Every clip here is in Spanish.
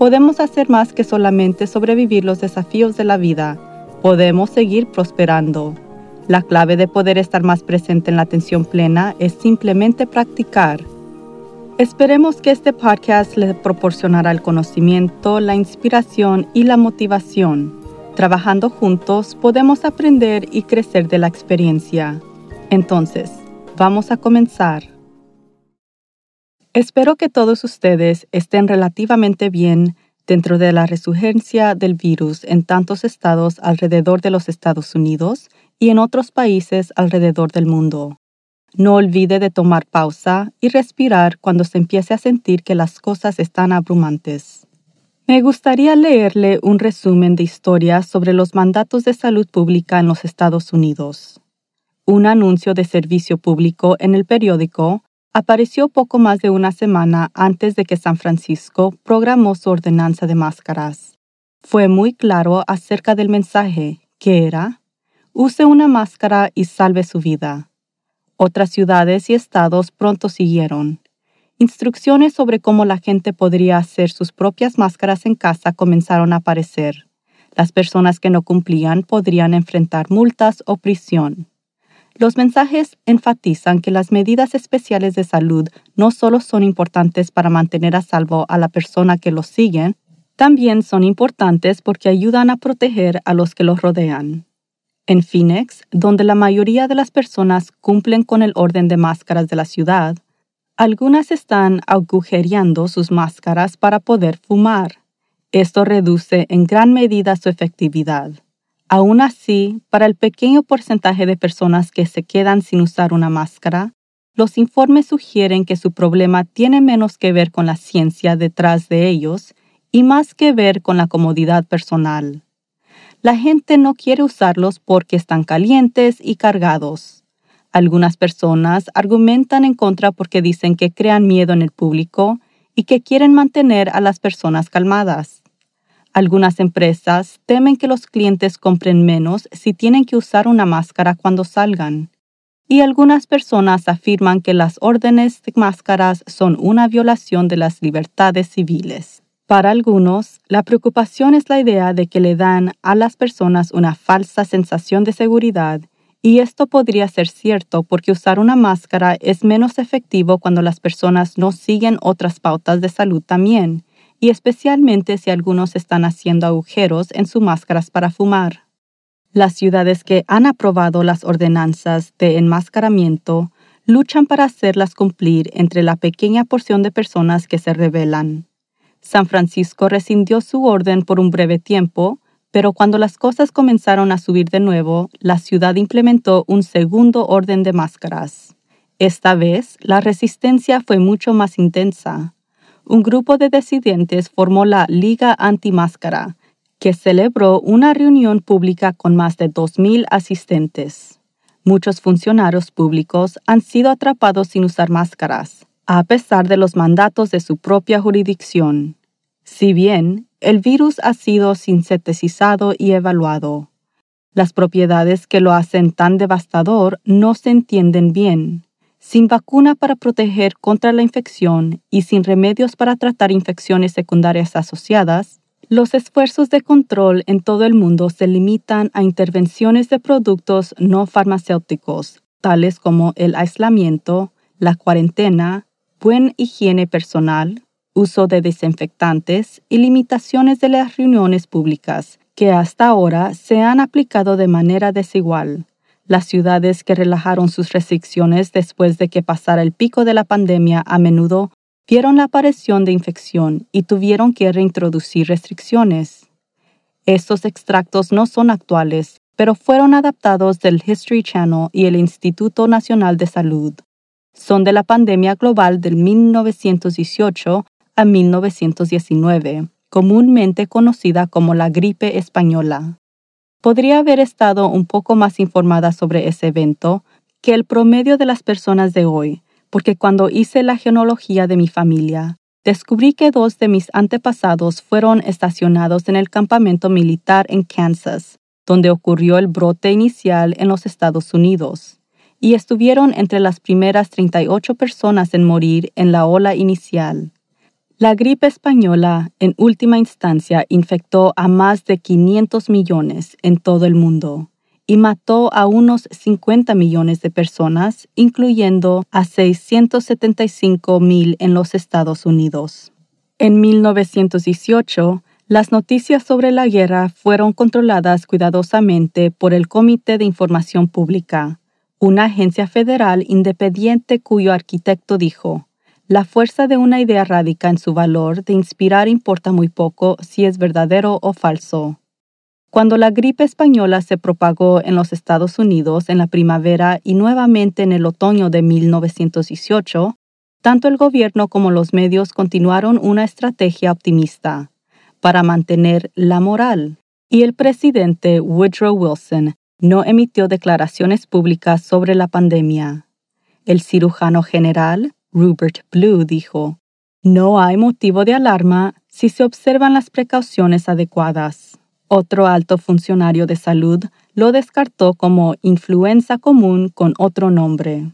podemos hacer más que solamente sobrevivir los desafíos de la vida. Podemos seguir prosperando. La clave de poder estar más presente en la atención plena es simplemente practicar. Esperemos que este podcast le proporcionará el conocimiento, la inspiración y la motivación. Trabajando juntos podemos aprender y crecer de la experiencia. Entonces, vamos a comenzar. Espero que todos ustedes estén relativamente bien dentro de la resurgencia del virus en tantos estados alrededor de los Estados Unidos y en otros países alrededor del mundo. No olvide de tomar pausa y respirar cuando se empiece a sentir que las cosas están abrumantes. Me gustaría leerle un resumen de historias sobre los mandatos de salud pública en los Estados Unidos. Un anuncio de servicio público en el periódico apareció poco más de una semana antes de que San Francisco programó su ordenanza de máscaras. Fue muy claro acerca del mensaje, que era, use una máscara y salve su vida. Otras ciudades y estados pronto siguieron. Instrucciones sobre cómo la gente podría hacer sus propias máscaras en casa comenzaron a aparecer. Las personas que no cumplían podrían enfrentar multas o prisión. Los mensajes enfatizan que las medidas especiales de salud no solo son importantes para mantener a salvo a la persona que los sigue, también son importantes porque ayudan a proteger a los que los rodean. En Phoenix, donde la mayoría de las personas cumplen con el orden de máscaras de la ciudad, algunas están agujereando sus máscaras para poder fumar. Esto reduce en gran medida su efectividad. Aún así, para el pequeño porcentaje de personas que se quedan sin usar una máscara, los informes sugieren que su problema tiene menos que ver con la ciencia detrás de ellos y más que ver con la comodidad personal. La gente no quiere usarlos porque están calientes y cargados. Algunas personas argumentan en contra porque dicen que crean miedo en el público y que quieren mantener a las personas calmadas. Algunas empresas temen que los clientes compren menos si tienen que usar una máscara cuando salgan. Y algunas personas afirman que las órdenes de máscaras son una violación de las libertades civiles. Para algunos, la preocupación es la idea de que le dan a las personas una falsa sensación de seguridad y esto podría ser cierto porque usar una máscara es menos efectivo cuando las personas no siguen otras pautas de salud también, y especialmente si algunos están haciendo agujeros en sus máscaras para fumar. Las ciudades que han aprobado las ordenanzas de enmascaramiento luchan para hacerlas cumplir entre la pequeña porción de personas que se rebelan. San Francisco rescindió su orden por un breve tiempo, pero cuando las cosas comenzaron a subir de nuevo, la ciudad implementó un segundo orden de máscaras. Esta vez, la resistencia fue mucho más intensa un grupo de disidentes formó la Liga Antimáscara, que celebró una reunión pública con más de 2.000 asistentes. Muchos funcionarios públicos han sido atrapados sin usar máscaras, a pesar de los mandatos de su propia jurisdicción. Si bien el virus ha sido sintetizado y evaluado, las propiedades que lo hacen tan devastador no se entienden bien sin vacuna para proteger contra la infección y sin remedios para tratar infecciones secundarias asociadas, los esfuerzos de control en todo el mundo se limitan a intervenciones de productos no farmacéuticos, tales como el aislamiento, la cuarentena, buen higiene personal, uso de desinfectantes y limitaciones de las reuniones públicas, que hasta ahora se han aplicado de manera desigual. Las ciudades que relajaron sus restricciones después de que pasara el pico de la pandemia a menudo vieron la aparición de infección y tuvieron que reintroducir restricciones. Estos extractos no son actuales, pero fueron adaptados del History Channel y el Instituto Nacional de Salud. Son de la pandemia global del 1918 a 1919, comúnmente conocida como la gripe española. Podría haber estado un poco más informada sobre ese evento que el promedio de las personas de hoy, porque cuando hice la genealogía de mi familia, descubrí que dos de mis antepasados fueron estacionados en el campamento militar en Kansas, donde ocurrió el brote inicial en los Estados Unidos, y estuvieron entre las primeras 38 personas en morir en la ola inicial. La gripe española, en última instancia, infectó a más de 500 millones en todo el mundo y mató a unos 50 millones de personas, incluyendo a 675 mil en los Estados Unidos. En 1918, las noticias sobre la guerra fueron controladas cuidadosamente por el Comité de Información Pública, una agencia federal independiente cuyo arquitecto dijo, la fuerza de una idea radica en su valor de inspirar importa muy poco si es verdadero o falso. Cuando la gripe española se propagó en los Estados Unidos en la primavera y nuevamente en el otoño de 1918, tanto el gobierno como los medios continuaron una estrategia optimista para mantener la moral, y el presidente Woodrow Wilson no emitió declaraciones públicas sobre la pandemia. El cirujano general, Rupert Blue dijo, No hay motivo de alarma si se observan las precauciones adecuadas. Otro alto funcionario de salud lo descartó como influenza común con otro nombre.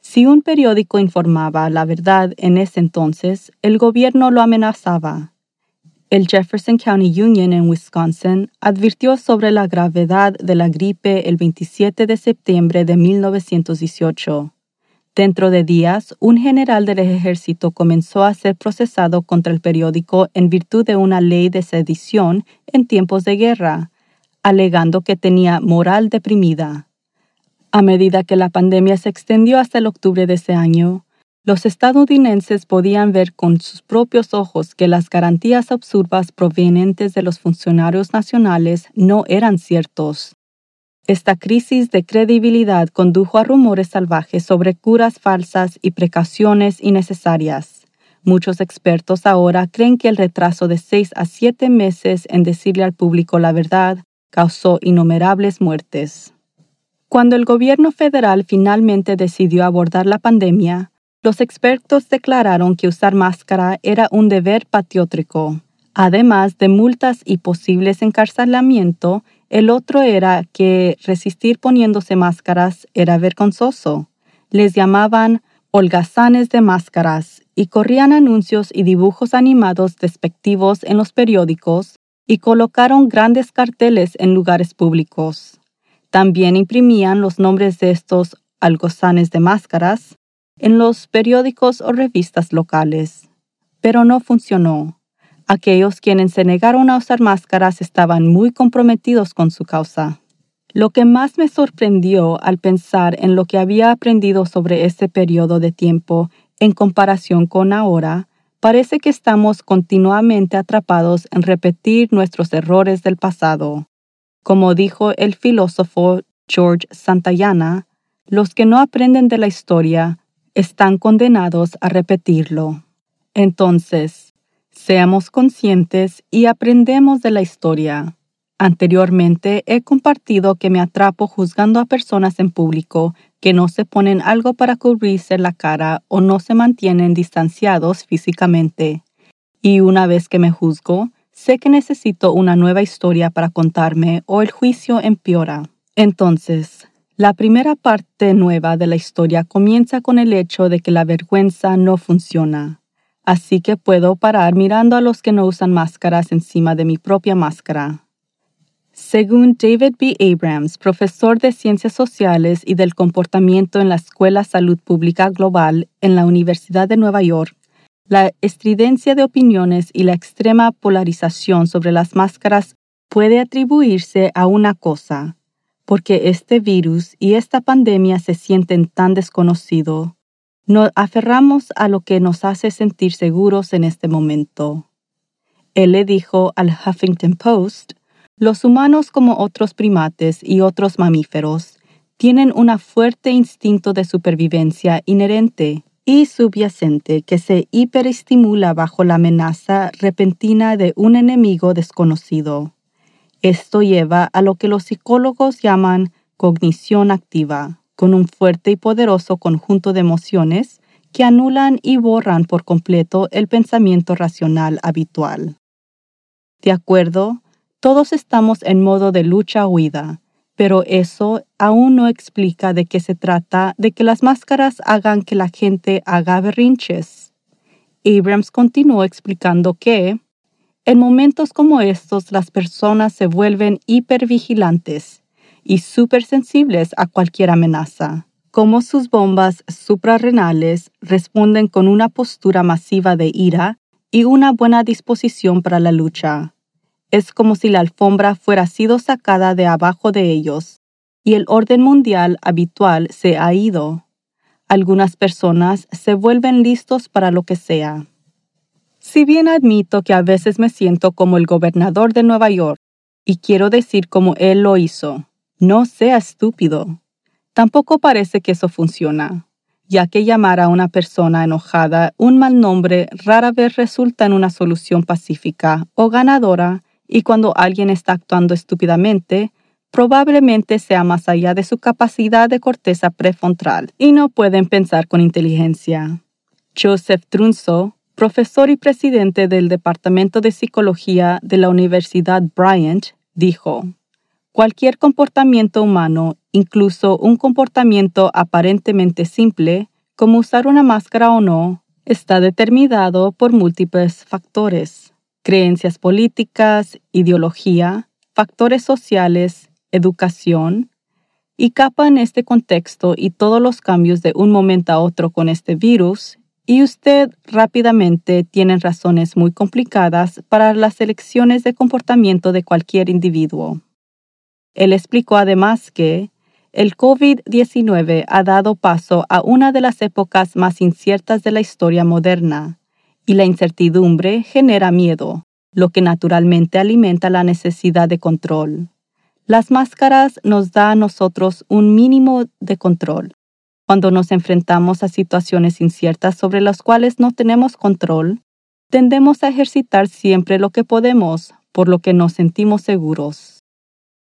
Si un periódico informaba la verdad en ese entonces, el gobierno lo amenazaba. El Jefferson County Union en Wisconsin advirtió sobre la gravedad de la gripe el 27 de septiembre de 1918. Dentro de días, un general del ejército comenzó a ser procesado contra el periódico en virtud de una ley de sedición en tiempos de guerra, alegando que tenía moral deprimida. A medida que la pandemia se extendió hasta el octubre de ese año, los estadounidenses podían ver con sus propios ojos que las garantías absurdas provenientes de los funcionarios nacionales no eran ciertos esta crisis de credibilidad condujo a rumores salvajes sobre curas falsas y precauciones innecesarias. Muchos expertos ahora creen que el retraso de seis a siete meses en decirle al público la verdad causó innumerables muertes. Cuando el gobierno federal finalmente decidió abordar la pandemia, los expertos declararon que usar máscara era un deber patriótico. Además de multas y posibles encarcelamiento, el otro era que resistir poniéndose máscaras era vergonzoso. Les llamaban holgazanes de máscaras y corrían anuncios y dibujos animados despectivos en los periódicos y colocaron grandes carteles en lugares públicos. También imprimían los nombres de estos holgazanes de máscaras en los periódicos o revistas locales. Pero no funcionó. Aquellos quienes se negaron a usar máscaras estaban muy comprometidos con su causa. Lo que más me sorprendió al pensar en lo que había aprendido sobre ese periodo de tiempo en comparación con ahora, parece que estamos continuamente atrapados en repetir nuestros errores del pasado. Como dijo el filósofo George Santayana, los que no aprenden de la historia están condenados a repetirlo. Entonces, Seamos conscientes y aprendemos de la historia. Anteriormente he compartido que me atrapo juzgando a personas en público que no se ponen algo para cubrirse la cara o no se mantienen distanciados físicamente. Y una vez que me juzgo, sé que necesito una nueva historia para contarme o el juicio empeora. Entonces, la primera parte nueva de la historia comienza con el hecho de que la vergüenza no funciona así que puedo parar mirando a los que no usan máscaras encima de mi propia máscara. Según David B. Abrams, profesor de Ciencias Sociales y del Comportamiento en la Escuela Salud Pública Global en la Universidad de Nueva York, la estridencia de opiniones y la extrema polarización sobre las máscaras puede atribuirse a una cosa, porque este virus y esta pandemia se sienten tan desconocidos nos aferramos a lo que nos hace sentir seguros en este momento. Él le dijo al Huffington Post, los humanos como otros primates y otros mamíferos tienen un fuerte instinto de supervivencia inherente y subyacente que se hiperestimula bajo la amenaza repentina de un enemigo desconocido. Esto lleva a lo que los psicólogos llaman cognición activa, con un fuerte y poderoso conjunto de emociones que anulan y borran por completo el pensamiento racional habitual. De acuerdo, todos estamos en modo de lucha-huida, pero eso aún no explica de qué se trata de que las máscaras hagan que la gente haga berrinches. Abrams continuó explicando que, en momentos como estos, las personas se vuelven hipervigilantes y supersensibles a cualquier amenaza, como sus bombas suprarrenales responden con una postura masiva de ira y una buena disposición para la lucha. Es como si la alfombra fuera sido sacada de abajo de ellos y el orden mundial habitual se ha ido. Algunas personas se vuelven listos para lo que sea. Si bien admito que a veces me siento como el gobernador de Nueva York, y quiero decir como él lo hizo, no sea estúpido. Tampoco parece que eso funciona, ya que llamar a una persona enojada un mal nombre rara vez resulta en una solución pacífica o ganadora y cuando alguien está actuando estúpidamente, probablemente sea más allá de su capacidad de corteza prefrontal y no pueden pensar con inteligencia. Joseph Trunzo, profesor y presidente del Departamento de Psicología de la Universidad Bryant, dijo, Cualquier comportamiento humano, incluso un comportamiento aparentemente simple, como usar una máscara o no, está determinado por múltiples factores creencias políticas, ideología, factores sociales, educación, y capa en este contexto y todos los cambios de un momento a otro con este virus, y usted rápidamente tiene razones muy complicadas para las elecciones de comportamiento de cualquier individuo. Él explicó además que el COVID-19 ha dado paso a una de las épocas más inciertas de la historia moderna, y la incertidumbre genera miedo, lo que naturalmente alimenta la necesidad de control. Las máscaras nos da a nosotros un mínimo de control. Cuando nos enfrentamos a situaciones inciertas sobre las cuales no tenemos control, tendemos a ejercitar siempre lo que podemos, por lo que nos sentimos seguros.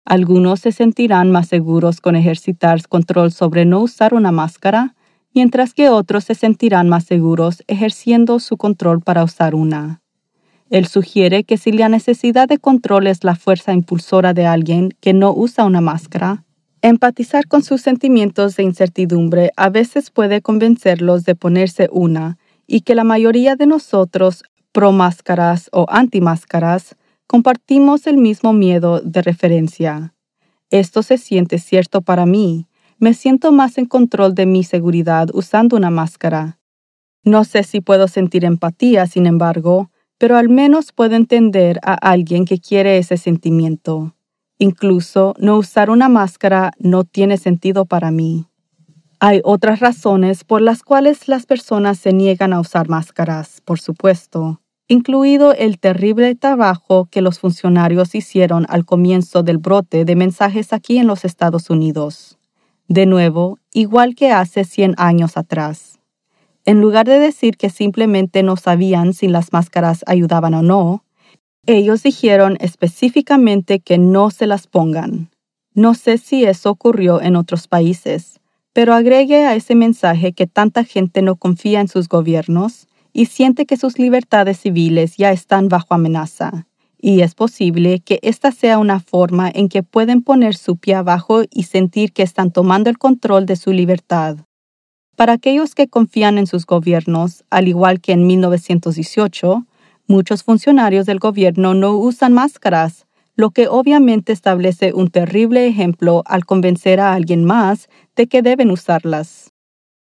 Algunos se sentirán más seguros con ejercitar control sobre no usar una máscara, mientras que otros se sentirán más seguros ejerciendo su control para usar una. Él sugiere que si la necesidad de control es la fuerza impulsora de alguien que no usa una máscara, empatizar con sus sentimientos de incertidumbre a veces puede convencerlos de ponerse una y que la mayoría de nosotros, pro máscaras o anti máscaras, compartimos el mismo miedo de referencia. Esto se siente cierto para mí, me siento más en control de mi seguridad usando una máscara. No sé si puedo sentir empatía, sin embargo, pero al menos puedo entender a alguien que quiere ese sentimiento. Incluso no usar una máscara no tiene sentido para mí. Hay otras razones por las cuales las personas se niegan a usar máscaras, por supuesto, incluido el terrible trabajo que los funcionarios hicieron al comienzo del brote de mensajes aquí en los Estados Unidos de nuevo, igual que hace 100 años atrás. En lugar de decir que simplemente no sabían si las máscaras ayudaban o no, ellos dijeron específicamente que no se las pongan. No sé si eso ocurrió en otros países, pero agregue a ese mensaje que tanta gente no confía en sus gobiernos y siente que sus libertades civiles ya están bajo amenaza y es posible que esta sea una forma en que pueden poner su pie abajo y sentir que están tomando el control de su libertad. Para aquellos que confían en sus gobiernos, al igual que en 1918, muchos funcionarios del gobierno no usan máscaras, lo que obviamente establece un terrible ejemplo al convencer a alguien más de que deben usarlas.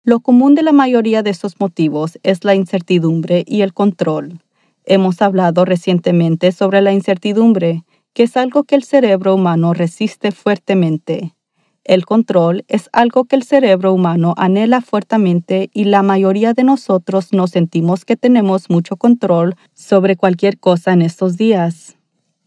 Lo común de la mayoría de estos motivos es la incertidumbre y el control. Hemos hablado recientemente sobre la incertidumbre, que es algo que el cerebro humano resiste fuertemente. El control es algo que el cerebro humano anhela fuertemente y la mayoría de nosotros no sentimos que tenemos mucho control sobre cualquier cosa en estos días.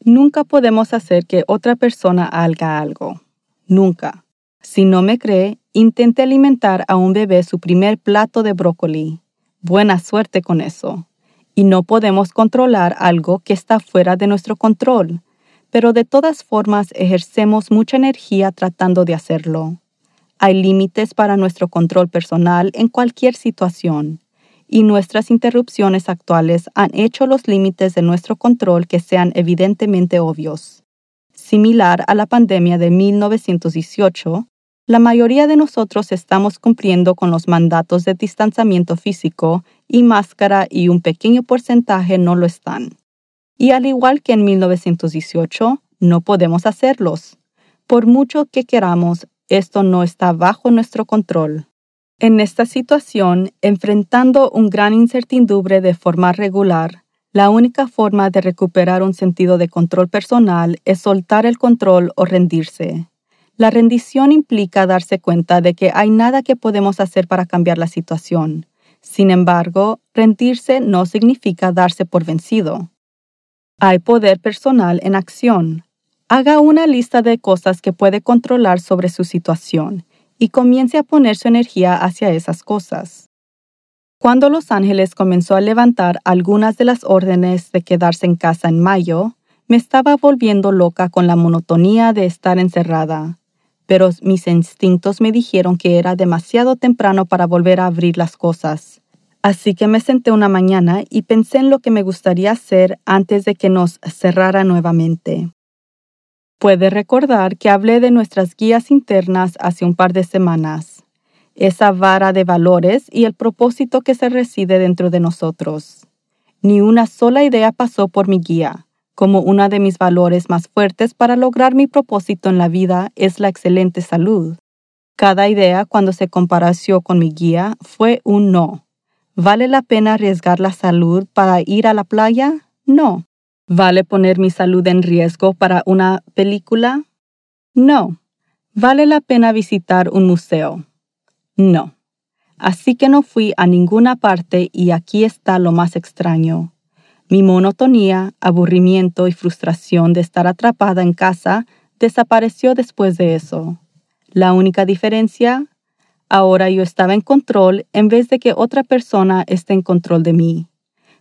Nunca podemos hacer que otra persona haga algo. Nunca. Si no me cree, intente alimentar a un bebé su primer plato de brócoli. Buena suerte con eso. Y no podemos controlar algo que está fuera de nuestro control, pero de todas formas ejercemos mucha energía tratando de hacerlo. Hay límites para nuestro control personal en cualquier situación, y nuestras interrupciones actuales han hecho los límites de nuestro control que sean evidentemente obvios. Similar a la pandemia de 1918, la mayoría de nosotros estamos cumpliendo con los mandatos de distanciamiento físico y máscara y un pequeño porcentaje no lo están. Y al igual que en 1918, no podemos hacerlos. Por mucho que queramos, esto no está bajo nuestro control. En esta situación, enfrentando un gran incertidumbre de forma regular, la única forma de recuperar un sentido de control personal es soltar el control o rendirse. La rendición implica darse cuenta de que hay nada que podemos hacer para cambiar la situación. Sin embargo, rendirse no significa darse por vencido. Hay poder personal en acción, Haga una lista de cosas que puede controlar sobre su situación y comience a poner su energía hacia esas cosas. Cuando Los Ángeles comenzó a levantar algunas de las órdenes de quedarse en casa en mayo, me estaba volviendo loca con la monotonía de estar encerrada, pero mis instintos me dijeron que era demasiado temprano para volver a abrir las cosas. Así que me senté una mañana y pensé en lo que me gustaría hacer antes de que nos cerrara nuevamente. Puede recordar que hablé de nuestras guías internas hace un par de semanas, esa vara de valores y el propósito que se reside dentro de nosotros. Ni una sola idea pasó por mi guía, como una de mis valores más fuertes para lograr mi propósito en la vida es la excelente salud. Cada idea cuando se compareció con mi guía fue un no. ¿Vale la pena arriesgar la salud para ir a la playa? No. ¿Vale poner mi salud en riesgo para una película? No. ¿Vale la pena visitar un museo? No. Así que no fui a ninguna parte y aquí está lo más extraño. Mi monotonía, aburrimiento y frustración de estar atrapada en casa desapareció después de eso. La única diferencia, ahora yo estaba en control en vez de que otra persona esté en control de mí.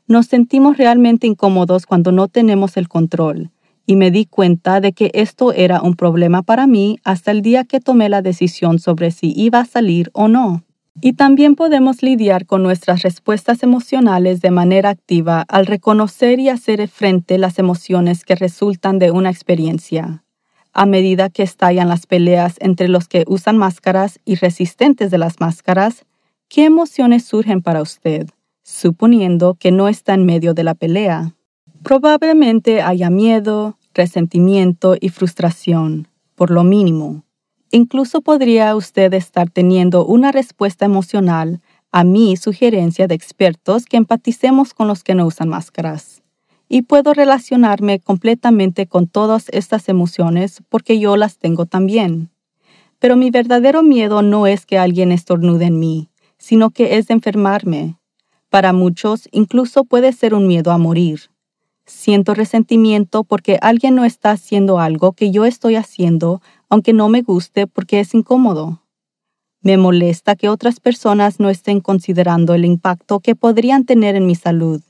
Nos sentimos realmente incómodos cuando no tenemos el control, y me di cuenta de que esto era un problema para mí hasta el día que tomé la decisión sobre si iba a salir o no. Y también podemos lidiar con nuestras respuestas emocionales de manera activa al reconocer y hacer frente las emociones que resultan de una experiencia. A medida que estallan las peleas entre los que usan máscaras y resistentes de las máscaras, ¿qué emociones surgen para usted? suponiendo que no está en medio de la pelea. Probablemente haya miedo, resentimiento y frustración, por lo mínimo. Incluso podría usted estar teniendo una respuesta emocional a mi sugerencia de expertos que empaticemos con los que no usan máscaras. Y puedo relacionarme completamente con todas estas emociones porque yo las tengo también. Pero mi verdadero miedo no es que alguien estornude en mí, sino que es de enfermarme, para muchos incluso puede ser un miedo a morir. Siento resentimiento porque alguien no está haciendo algo que yo estoy haciendo, aunque no me guste porque es incómodo. Me molesta que otras personas no estén considerando el impacto que podrían tener en mi salud.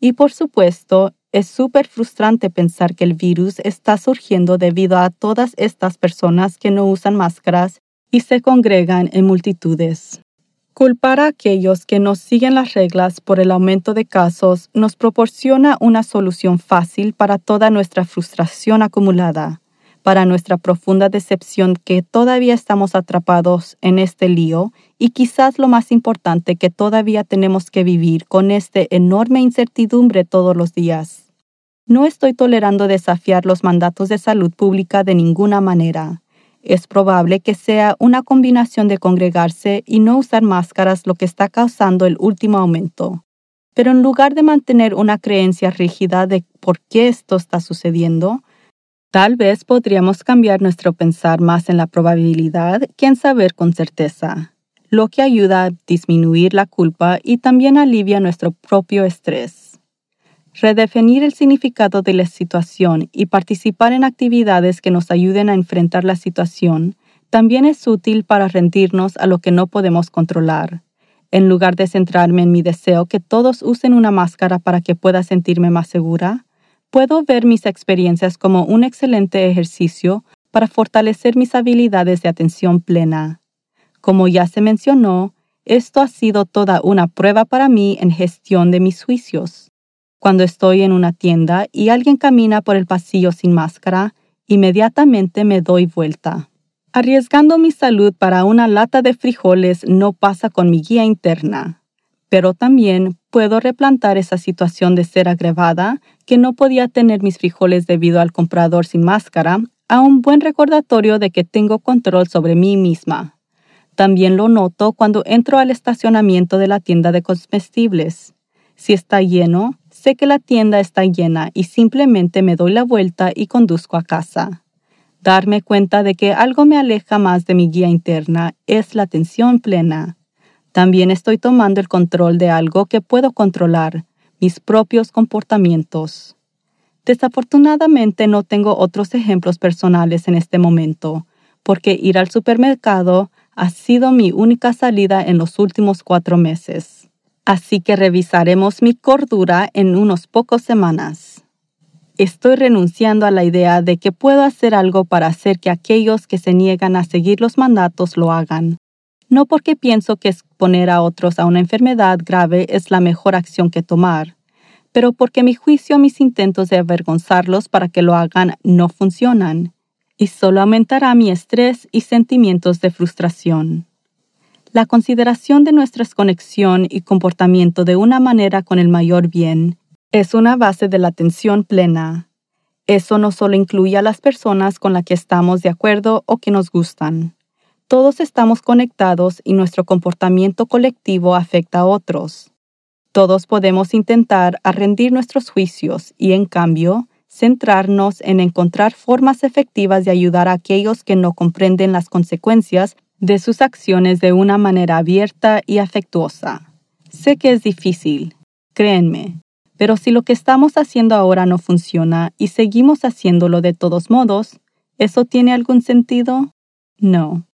Y por supuesto, es súper frustrante pensar que el virus está surgiendo debido a todas estas personas que no usan máscaras y se congregan en multitudes. Culpar a aquellos que no siguen las reglas por el aumento de casos nos proporciona una solución fácil para toda nuestra frustración acumulada, para nuestra profunda decepción que todavía estamos atrapados en este lío y quizás lo más importante que todavía tenemos que vivir con esta enorme incertidumbre todos los días. No estoy tolerando desafiar los mandatos de salud pública de ninguna manera es probable que sea una combinación de congregarse y no usar máscaras lo que está causando el último aumento. Pero en lugar de mantener una creencia rígida de por qué esto está sucediendo, tal vez podríamos cambiar nuestro pensar más en la probabilidad que en saber con certeza, lo que ayuda a disminuir la culpa y también alivia nuestro propio estrés redefinir el significado de la situación y participar en actividades que nos ayuden a enfrentar la situación También es útil para rendirnos a lo que no podemos controlar. En lugar de centrarme en mi deseo que todos usen una máscara para que pueda sentirme más segura, puedo ver mis experiencias como un excelente ejercicio para fortalecer mis habilidades de atención plena. Como ya se mencionó, esto ha sido toda una prueba para mí en gestión de mis juicios. Cuando estoy en una tienda y alguien camina por el pasillo sin máscara, inmediatamente me doy vuelta. Arriesgando mi salud para una lata de frijoles no pasa con mi guía interna, pero también puedo replantar esa situación de ser agravada que no podía tener mis frijoles debido al comprador sin máscara a un buen recordatorio de que tengo control sobre mí misma. También lo noto cuando entro al estacionamiento de la tienda de comestibles. Si está lleno, sé que la tienda está llena y simplemente me doy la vuelta y conduzco a casa. Darme cuenta de que algo me aleja más de mi guía interna es la atención plena. También estoy tomando el control de algo que puedo controlar, mis propios comportamientos. Desafortunadamente no tengo otros ejemplos personales en este momento, porque ir al supermercado ha sido mi única salida en los últimos cuatro meses. Así que revisaremos mi cordura en unos pocos semanas. Estoy renunciando a la idea de que puedo hacer algo para hacer que aquellos que se niegan a seguir los mandatos lo hagan. No porque pienso que exponer a otros a una enfermedad grave es la mejor acción que tomar, pero porque mi juicio a mis intentos de avergonzarlos para que lo hagan no funcionan y solo aumentará mi estrés y sentimientos de frustración. La consideración de nuestra conexión y comportamiento de una manera con el mayor bien es una base de la atención plena. Eso no solo incluye a las personas con las que estamos de acuerdo o que nos gustan. Todos estamos conectados y nuestro comportamiento colectivo afecta a otros. Todos podemos intentar rendir nuestros juicios y, en cambio, centrarnos en encontrar formas efectivas de ayudar a aquellos que no comprenden las consecuencias de sus acciones de una manera abierta y afectuosa. Sé que es difícil, créenme, pero si lo que estamos haciendo ahora no funciona y seguimos haciéndolo de todos modos, ¿eso tiene algún sentido? No.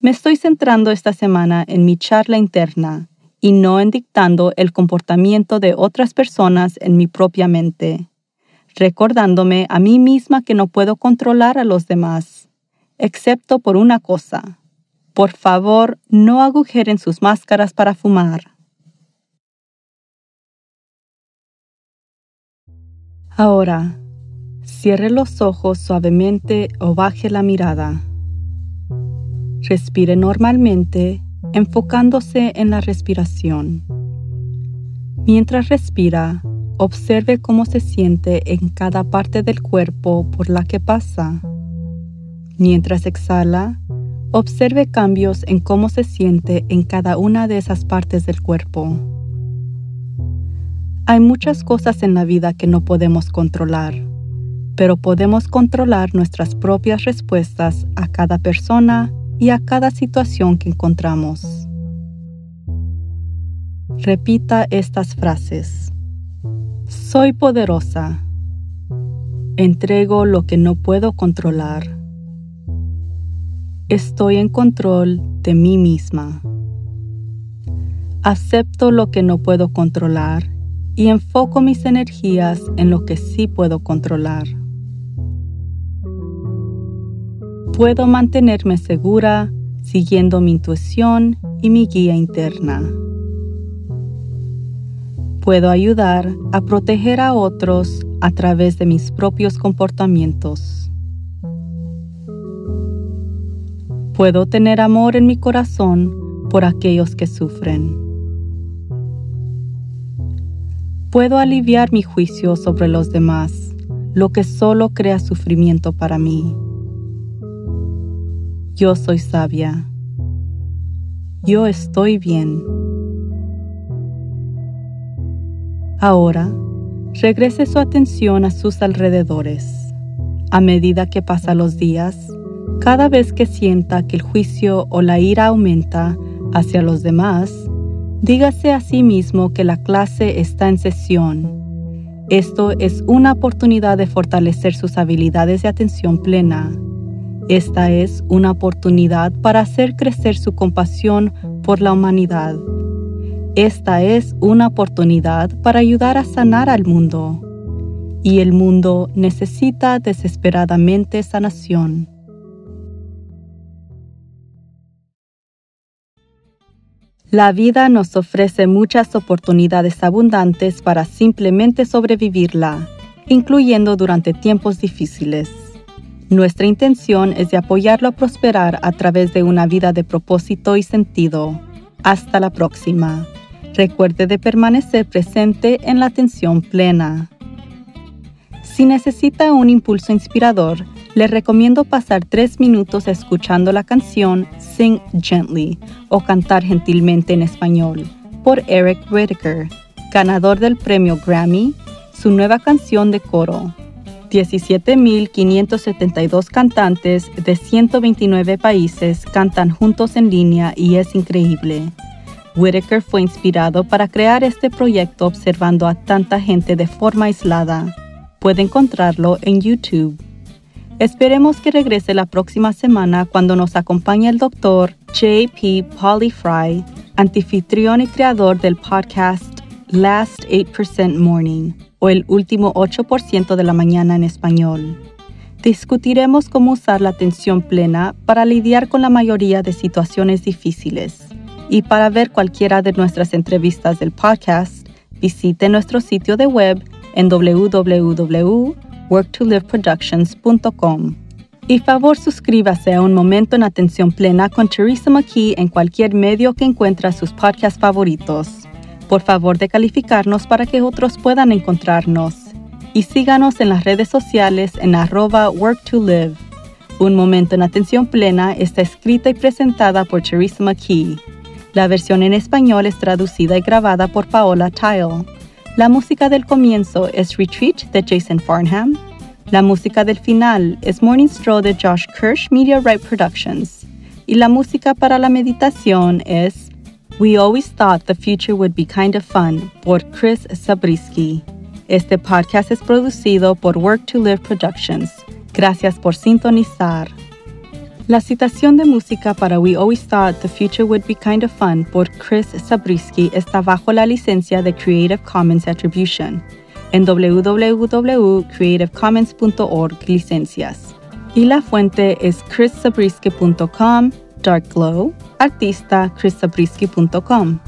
Me estoy centrando esta semana en mi charla interna y no en dictando el comportamiento de otras personas en mi propia mente recordándome a mí misma que no puedo controlar a los demás, excepto por una cosa. Por favor, no agujeren sus máscaras para fumar. Ahora, cierre los ojos suavemente o baje la mirada. Respire normalmente, enfocándose en la respiración. Mientras respira, Observe cómo se siente en cada parte del cuerpo por la que pasa. Mientras exhala, observe cambios en cómo se siente en cada una de esas partes del cuerpo. Hay muchas cosas en la vida que no podemos controlar, pero podemos controlar nuestras propias respuestas a cada persona y a cada situación que encontramos. Repita estas frases. Soy poderosa. Entrego lo que no puedo controlar. Estoy en control de mí misma. Acepto lo que no puedo controlar y enfoco mis energías en lo que sí puedo controlar. Puedo mantenerme segura siguiendo mi intuición y mi guía interna puedo ayudar a proteger a otros a través de mis propios comportamientos. Puedo tener amor en mi corazón por aquellos que sufren. Puedo aliviar mi juicio sobre los demás, lo que solo crea sufrimiento para mí. Yo soy sabia. Yo estoy bien. Ahora, regrese su atención a sus alrededores. A medida que pasan los días, cada vez que sienta que el juicio o la ira aumenta hacia los demás, dígase a sí mismo que la clase está en sesión. Esto es una oportunidad de fortalecer sus habilidades de atención plena. Esta es una oportunidad para hacer crecer su compasión por la humanidad. Esta es una oportunidad para ayudar a sanar al mundo. Y el mundo necesita desesperadamente sanación. La vida nos ofrece muchas oportunidades abundantes para simplemente sobrevivirla, incluyendo durante tiempos difíciles. Nuestra intención es de apoyarlo a prosperar a través de una vida de propósito y sentido. Hasta la próxima. Recuerde de permanecer presente en la atención plena. Si necesita un impulso inspirador, le recomiendo pasar tres minutos escuchando la canción Sing Gently o Cantar Gentilmente en español por Eric Whitaker, ganador del premio Grammy, su nueva canción de coro. 17.572 cantantes de 129 países cantan juntos en línea y es increíble. Whitaker fue inspirado para crear este proyecto observando a tanta gente de forma aislada. Puede encontrarlo en YouTube. Esperemos que regrese la próxima semana cuando nos acompañe el doctor J.P. Fry, anfitrión y creador del podcast Last 8% Morning o el último 8% de la mañana en español. Discutiremos cómo usar la atención plena para lidiar con la mayoría de situaciones difíciles. Y para ver cualquiera de nuestras entrevistas del podcast, visite nuestro sitio de web en www.worktoliveproductions.com. Y favor suscríbase a Un Momento en Atención Plena con Teresa McKee en cualquier medio que encuentre sus podcasts favoritos. Por favor de calificarnos para que otros puedan encontrarnos. Y síganos en las redes sociales en arroba work to live. Un momento en atención plena está escrita y presentada por Teresa McKee. La versión en español es traducida y grabada por Paola Tile. La música del comienzo es Retreat de Jason Farnham. La música del final es Morning Stroll de Josh Kirsch Media Right Productions. Y la música para la meditación es We Always Thought the Future Would Be Kind of Fun por Chris Zabriskie. Este podcast es producido por Work to Live Productions. Gracias por sintonizar. La citación de música para We Always Thought the Future Would Be Kind of Fun por Chris Zabriskie está bajo la licencia de Creative Commons Attribution en www.creativecommons.org licencias. Y la fuente es chriszabriskie.com Dark Glow, artista christabrisky.com.